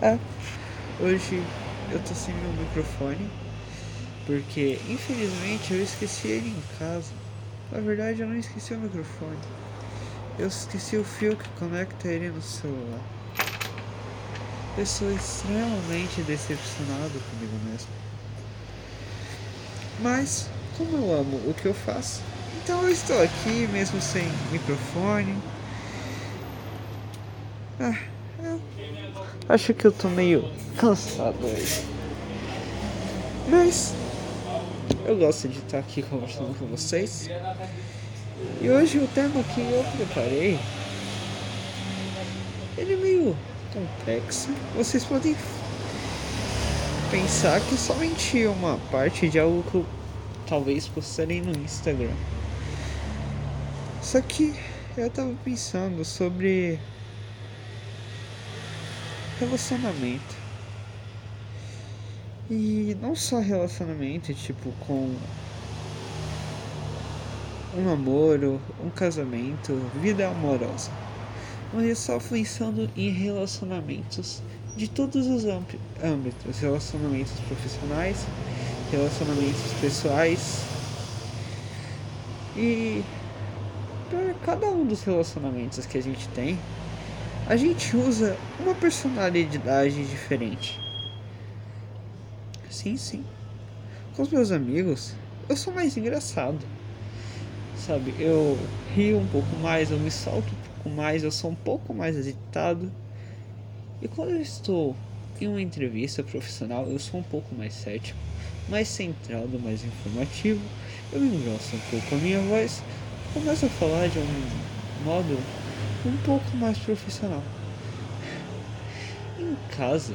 É, hoje eu tô sem meu microfone porque infelizmente eu esqueci ele em casa. Na verdade eu não esqueci o microfone. Eu esqueci o fio que conecta ele no celular. Eu sou extremamente decepcionado comigo mesmo. Mas, como eu amo o que eu faço, então eu estou aqui mesmo sem microfone. Ah, acho que eu tô meio cansado hoje. Mas eu gosto de estar aqui conversando com vocês. E hoje o tema que eu preparei ele é meio complexo. Vocês podem pensar que é somente uma parte de algo que eu talvez postarei no Instagram. Só que eu tava pensando sobre relacionamento. E não só relacionamento, tipo, com um namoro, um casamento, vida amorosa. Mas eu só pensando em relacionamentos de todos os âmbitos, relacionamentos profissionais, relacionamentos pessoais. E para cada um dos relacionamentos que a gente tem, a gente usa uma personalidade diferente. Sim, sim. Com os meus amigos, eu sou mais engraçado. Sabe, eu rio um pouco mais, eu me solto um pouco mais, eu sou um pouco mais agitado. E quando eu estou em uma entrevista profissional, eu sou um pouco mais cético, mais centrado, mais informativo. Eu me engrosso um pouco a minha voz, começo a falar de um modo um pouco mais profissional. Em casa,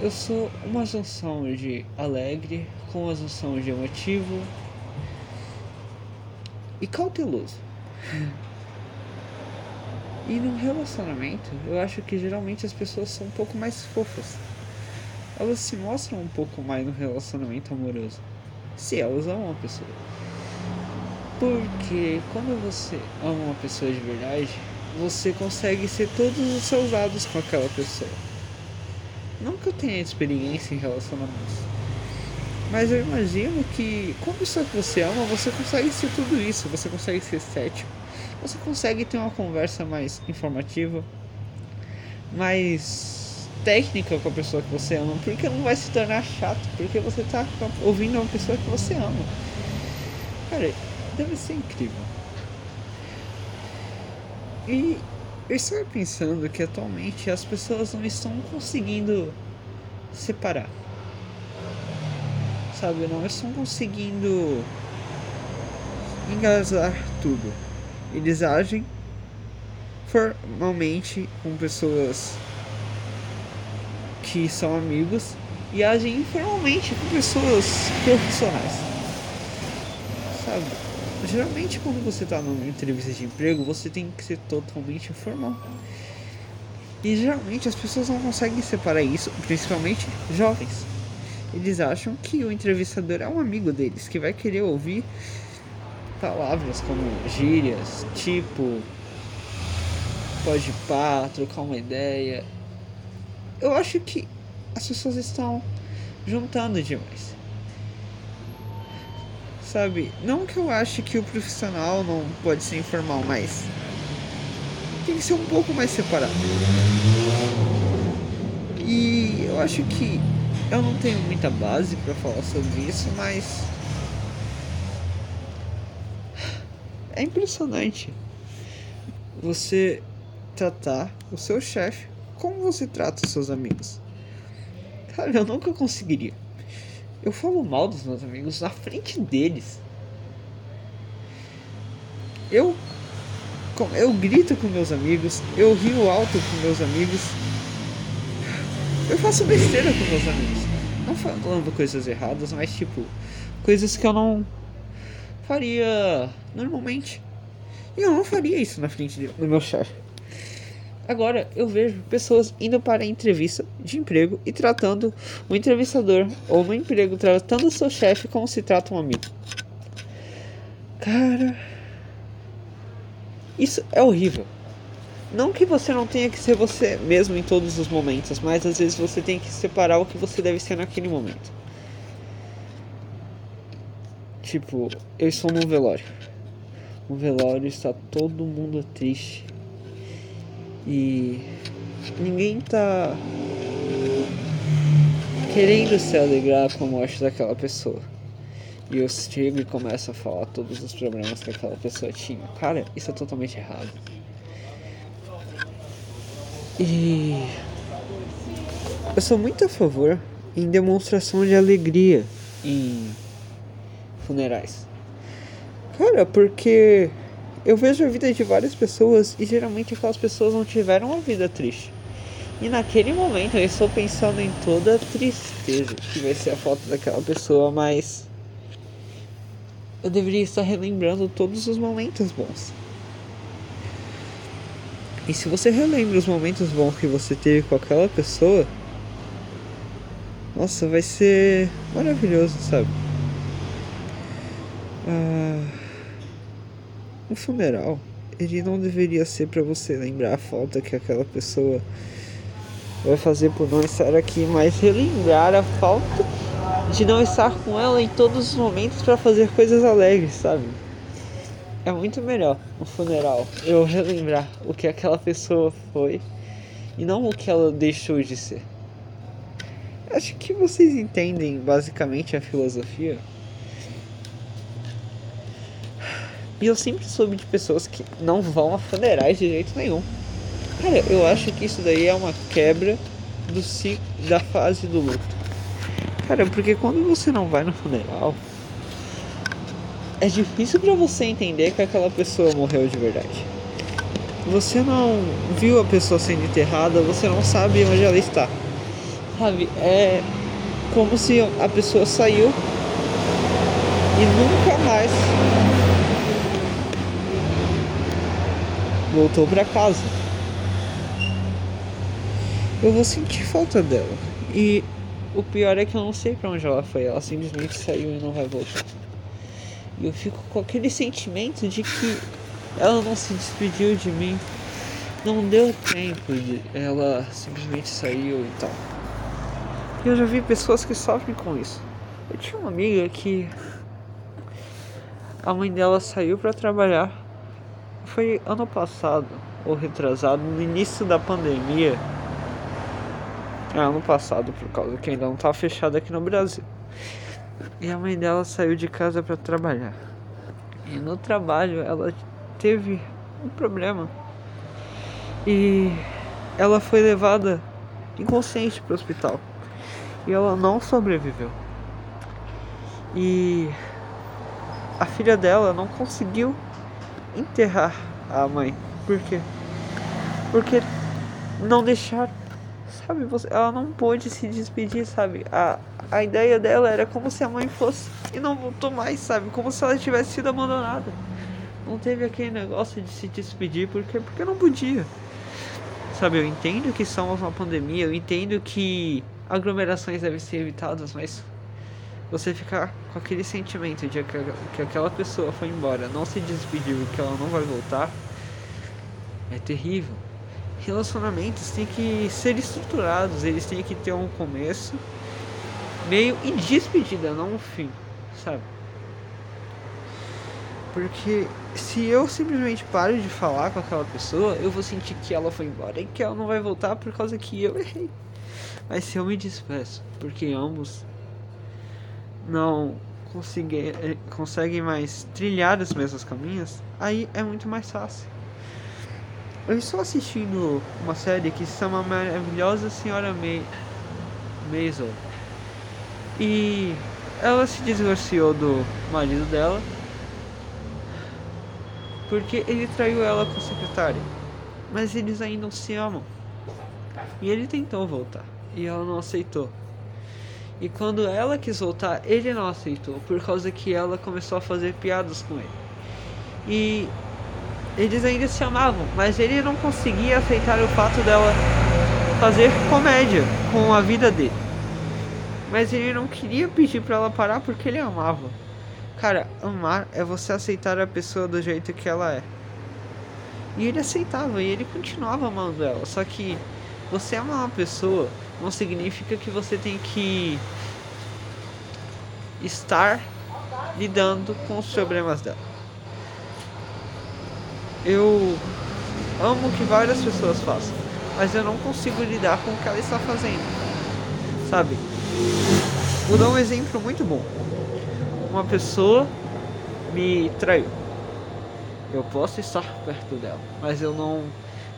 eu sou uma junção de alegre com uma junção de emotivo e cauteloso. E no relacionamento, eu acho que geralmente as pessoas são um pouco mais fofas. Elas se mostram um pouco mais no relacionamento amoroso. Se elas amam a pessoa. Porque quando você ama uma pessoa de verdade, você consegue ser todos os seus lados com aquela pessoa. Não que eu tenha experiência em relacionamentos. Mas eu imagino que com a pessoa que você ama, você consegue ser tudo isso. Você consegue ser cético. Você consegue ter uma conversa mais informativa. Mais técnica com a pessoa que você ama. Porque não vai se tornar chato. Porque você está ouvindo uma pessoa que você ama. Cara, deve ser incrível. E eu estou pensando que atualmente as pessoas não estão conseguindo separar. Sabe, não estão conseguindo engasar tudo. Eles agem formalmente com pessoas que são amigos e agem informalmente com pessoas profissionais. Sabe? Geralmente quando você está numa entrevista de emprego, você tem que ser totalmente formal. E geralmente as pessoas não conseguem separar isso, principalmente jovens. Eles acham que o entrevistador é um amigo deles, que vai querer ouvir palavras como gírias, tipo, pode pá, trocar uma ideia. Eu acho que as pessoas estão juntando demais sabe? Não que eu ache que o profissional não pode ser informal, mas tem que ser um pouco mais separado. E eu acho que eu não tenho muita base para falar sobre isso, mas é impressionante você tratar o seu chefe como você trata os seus amigos. Cara, eu nunca conseguiria. Eu falo mal dos meus amigos na frente deles. Eu eu grito com meus amigos, eu rio alto com meus amigos. Eu faço besteira com meus amigos. Não falando coisas erradas, mas tipo, coisas que eu não faria normalmente. E eu não faria isso na frente do meu chefe. Agora eu vejo pessoas indo para entrevista de emprego e tratando o entrevistador ou no emprego tratando o seu chefe como se trata um amigo. Cara, isso é horrível. Não que você não tenha que ser você mesmo em todos os momentos, mas às vezes você tem que separar o que você deve ser naquele momento. Tipo, eu estou num velório. No velório está todo mundo triste. E ninguém tá querendo se alegrar com a morte daquela pessoa. E eu chego e começo a falar todos os problemas que aquela pessoa tinha. Cara, isso é totalmente errado. E eu sou muito a favor em demonstração de alegria em funerais. Cara, porque eu vejo a vida de várias pessoas e geralmente aquelas pessoas não tiveram uma vida triste. E naquele momento eu estou pensando em toda a tristeza que vai ser a falta daquela pessoa, mas eu deveria estar relembrando todos os momentos bons. E se você relembra os momentos bons que você teve com aquela pessoa, nossa, vai ser maravilhoso, sabe? Ah, um funeral, ele não deveria ser para você lembrar a falta que aquela pessoa vai fazer por não estar aqui, mas relembrar a falta de não estar com ela em todos os momentos para fazer coisas alegres, sabe? É muito melhor um funeral eu relembrar o que aquela pessoa foi e não o que ela deixou de ser. Acho que vocês entendem basicamente a filosofia. E eu sempre soube de pessoas que não vão a funerais de jeito nenhum. Cara, eu acho que isso daí é uma quebra do ciclo, da fase do luto. Cara, porque quando você não vai no funeral, é difícil para você entender que aquela pessoa morreu de verdade. Você não viu a pessoa sendo enterrada, você não sabe onde ela está. Sabe? É como se a pessoa saiu e nunca mais voltou para casa. Eu vou sentir falta dela. E o pior é que eu não sei para onde ela foi. Ela simplesmente saiu e não vai voltar. E eu fico com aquele sentimento de que ela não se despediu de mim. Não deu tempo de ela simplesmente saiu e tal. E eu já vi pessoas que sofrem com isso. Eu tinha uma amiga que a mãe dela saiu para trabalhar. Foi ano passado ou retrasado, no início da pandemia. É, ano passado, por causa que ainda não estava fechado aqui no Brasil. E a mãe dela saiu de casa para trabalhar. E no trabalho ela teve um problema. E ela foi levada inconsciente para o hospital. E ela não sobreviveu. E a filha dela não conseguiu enterrar a mãe. Por quê? Porque não deixaram sabe? Você, ela não pôde se despedir, sabe? A, a ideia dela era como se a mãe fosse e não voltou mais, sabe? Como se ela tivesse sido abandonada. Não teve aquele negócio de se despedir porque porque não podia. Sabe, eu entendo que somos uma pandemia, eu entendo que aglomerações devem ser evitadas, mas você ficar com aquele sentimento de que, que aquela pessoa foi embora, não se despediu e que ela não vai voltar, é terrível relacionamentos têm que ser estruturados, eles têm que ter um começo, meio e despedida, não um fim, sabe? Porque se eu simplesmente paro de falar com aquela pessoa, eu vou sentir que ela foi embora e que ela não vai voltar por causa que eu errei. Mas se eu me despeço, porque ambos não conseguem, conseguem mais trilhar os mesmos caminhos, aí é muito mais fácil. Eu estou assistindo uma série que se chama Maravilhosa Senhora May Maisel. E ela se divorciou do marido dela porque ele traiu ela com a secretária. Mas eles ainda se amam. E ele tentou voltar e ela não aceitou. E quando ela quis voltar, ele não aceitou por causa que ela começou a fazer piadas com ele. E eles ainda se amavam, mas ele não conseguia aceitar o fato dela fazer comédia com a vida dele. Mas ele não queria pedir para ela parar porque ele amava. Cara, amar é você aceitar a pessoa do jeito que ela é. E ele aceitava e ele continuava amando ela. Só que você amar uma pessoa não significa que você tem que estar lidando com os problemas dela. Eu amo que várias pessoas façam, mas eu não consigo lidar com o que ela está fazendo. Sabe? Vou dar um exemplo muito bom. Uma pessoa me traiu. Eu posso estar perto dela, mas eu não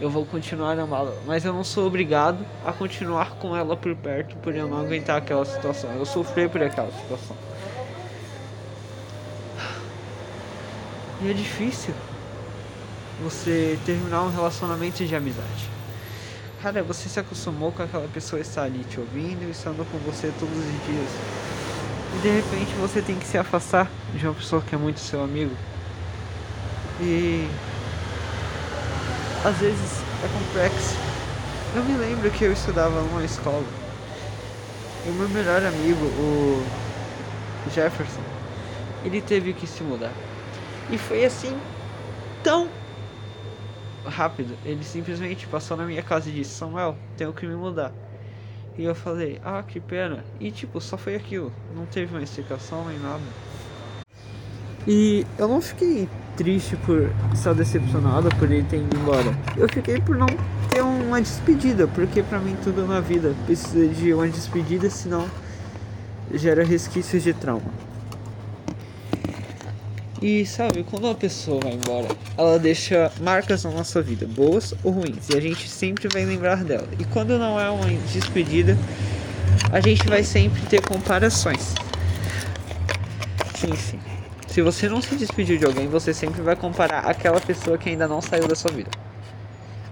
eu vou continuar amá-la, mas eu não sou obrigado a continuar com ela por perto por eu não aguentar aquela situação. Eu sofri por aquela situação. E é difícil você terminar um relacionamento de amizade. Cara, você se acostumou com aquela pessoa estar ali te ouvindo e estando com você todos os dias. E de repente você tem que se afastar de uma pessoa que é muito seu amigo. E às vezes é complexo. Eu me lembro que eu estudava numa escola. E o meu melhor amigo, o Jefferson, ele teve que se mudar. E foi assim, tão rápido. Ele simplesmente passou na minha casa e disse: Samuel, tenho que me mudar. E eu falei: Ah, que pena. E tipo, só foi aquilo. Não teve uma explicação nem nada. E eu não fiquei triste por estar decepcionado por ele ter ido embora. Eu fiquei por não ter uma despedida, porque para mim tudo na vida precisa de uma despedida, senão gera resquícios de trauma. E sabe, quando uma pessoa vai embora, ela deixa marcas na nossa vida, boas ou ruins, e a gente sempre vai lembrar dela. E quando não é uma despedida, a gente vai sempre ter comparações. Sim. Se você não se despediu de alguém, você sempre vai comparar aquela pessoa que ainda não saiu da sua vida.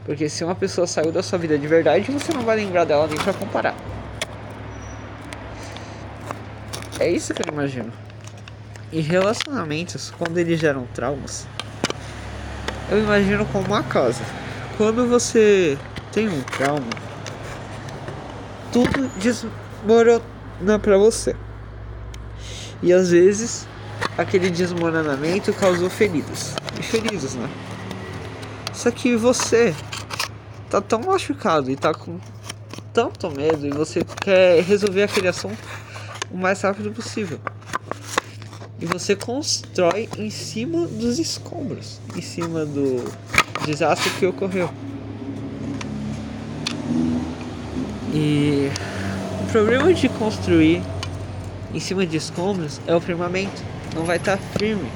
Porque se uma pessoa saiu da sua vida de verdade, você não vai lembrar dela nem pra comparar. É isso que eu imagino. E relacionamentos, quando eles geram traumas, eu imagino como uma casa. Quando você tem um trauma, tudo desmorona pra você. E às vezes aquele desmoronamento causou feridas. E feridos, né? Só que você tá tão machucado e tá com tanto medo e você quer resolver aquele assunto o mais rápido possível e você constrói em cima dos escombros, em cima do desastre que ocorreu. E o problema de construir em cima de escombros é o firmamento, não vai estar firme.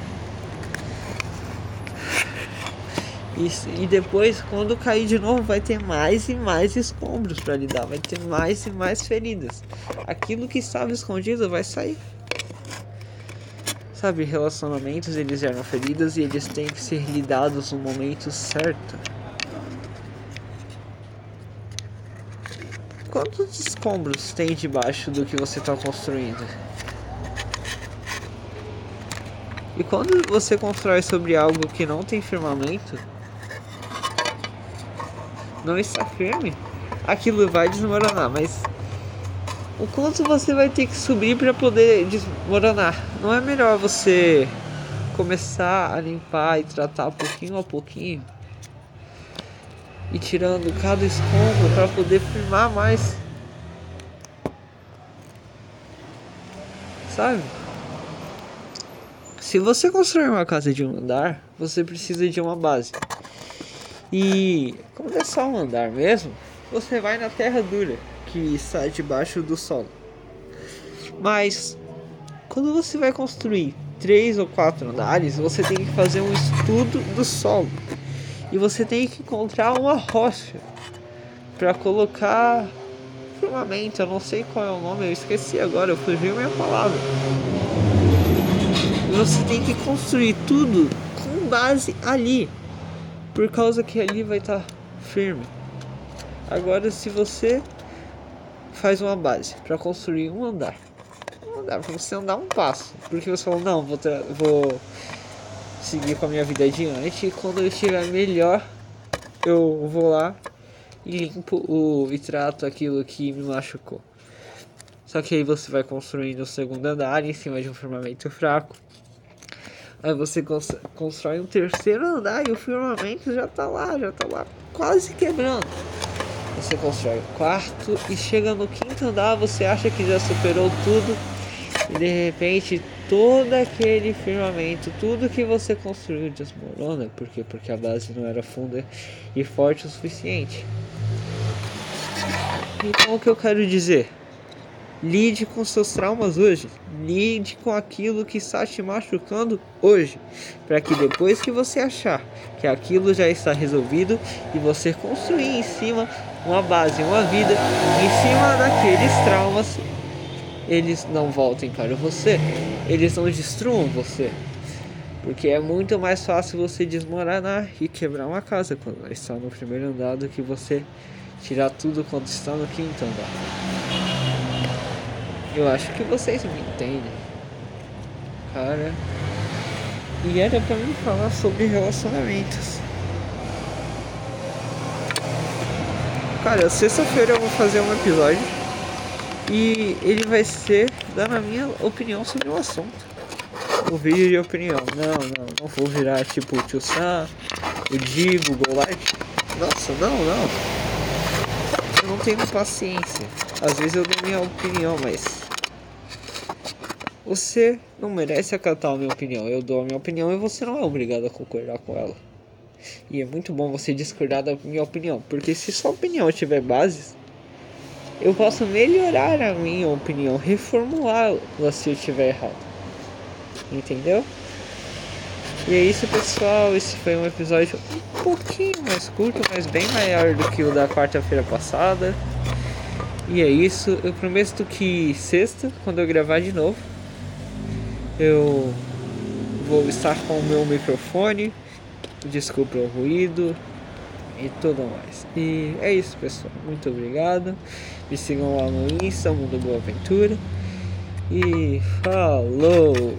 E, e depois, quando cair de novo, vai ter mais e mais escombros para lidar, vai ter mais e mais feridas. Aquilo que estava escondido vai sair. Sabe, relacionamentos eles geram feridas e eles têm que ser lidados no momento certo. Quantos escombros tem debaixo do que você está construindo? E quando você constrói sobre algo que não tem firmamento, não está firme, aquilo vai desmoronar, mas o quanto você vai ter que subir para poder desmoronar. Não é melhor você começar a limpar e tratar pouquinho a pouquinho e tirando cada escombro para poder firmar mais. Sabe? Se você construir uma casa de um andar, você precisa de uma base. E como é só um andar mesmo, você vai na terra dura que está debaixo do solo. Mas quando você vai construir três ou quatro andares, você tem que fazer um estudo do solo e você tem que encontrar uma rocha para colocar firmamento. Eu não sei qual é o nome, eu esqueci agora, eu fugiu minha palavra. Você tem que construir tudo com base ali, por causa que ali vai estar tá firme. Agora, se você faz uma base para construir um andar. Um andar para você andar um passo. Porque você falou, não, vou, vou seguir com a minha vida adiante e quando eu estiver melhor, eu vou lá e limpo o, e trato aquilo que me machucou. Só que aí você vai construindo o segundo andar em cima de um firmamento fraco. Aí você constrói um terceiro andar e o firmamento já tá lá, já tá lá quase quebrando. Você constrói o quarto e chega no quinto andar, você acha que já superou tudo e de repente todo aquele firmamento, tudo que você construiu desmorona, por quê? Porque a base não era funda e forte o suficiente. Então o que eu quero dizer? Lide com seus traumas hoje. Lide com aquilo que está te machucando hoje. Para que depois que você achar que aquilo já está resolvido e você construir em cima uma base, uma vida em cima daqueles traumas, eles não voltem para você. Eles não destruam você. Porque é muito mais fácil você desmoronar e quebrar uma casa quando está no primeiro andar do que você tirar tudo quando está no quinto andar. Eu acho que vocês me entendem. Cara. E era pra mim falar sobre relacionamentos. Cara, sexta-feira eu vou fazer um episódio. E ele vai ser dando a minha opinião sobre o assunto. O vídeo de opinião. Não, não, não vou virar tipo o Tio Sam, o Digo, o Golart. Nossa, não, não. Eu não tenho paciência. Às vezes eu dou minha opinião, mas você não merece acatar a minha opinião. Eu dou a minha opinião e você não é obrigado a concordar com ela. E é muito bom você discordar da minha opinião, porque se sua opinião tiver bases, eu posso melhorar a minha opinião, reformulá-la se eu estiver errado. Entendeu? E é isso, pessoal. Esse foi um episódio um pouquinho mais curto, mas bem maior do que o da quarta-feira passada. E é isso. Eu prometo que sexta, quando eu gravar de novo, eu vou estar com o meu microfone, desculpa o ruído e tudo mais. E é isso, pessoal. Muito obrigado. Me sigam lá no Insta, Mundo Boa Aventura. E falou!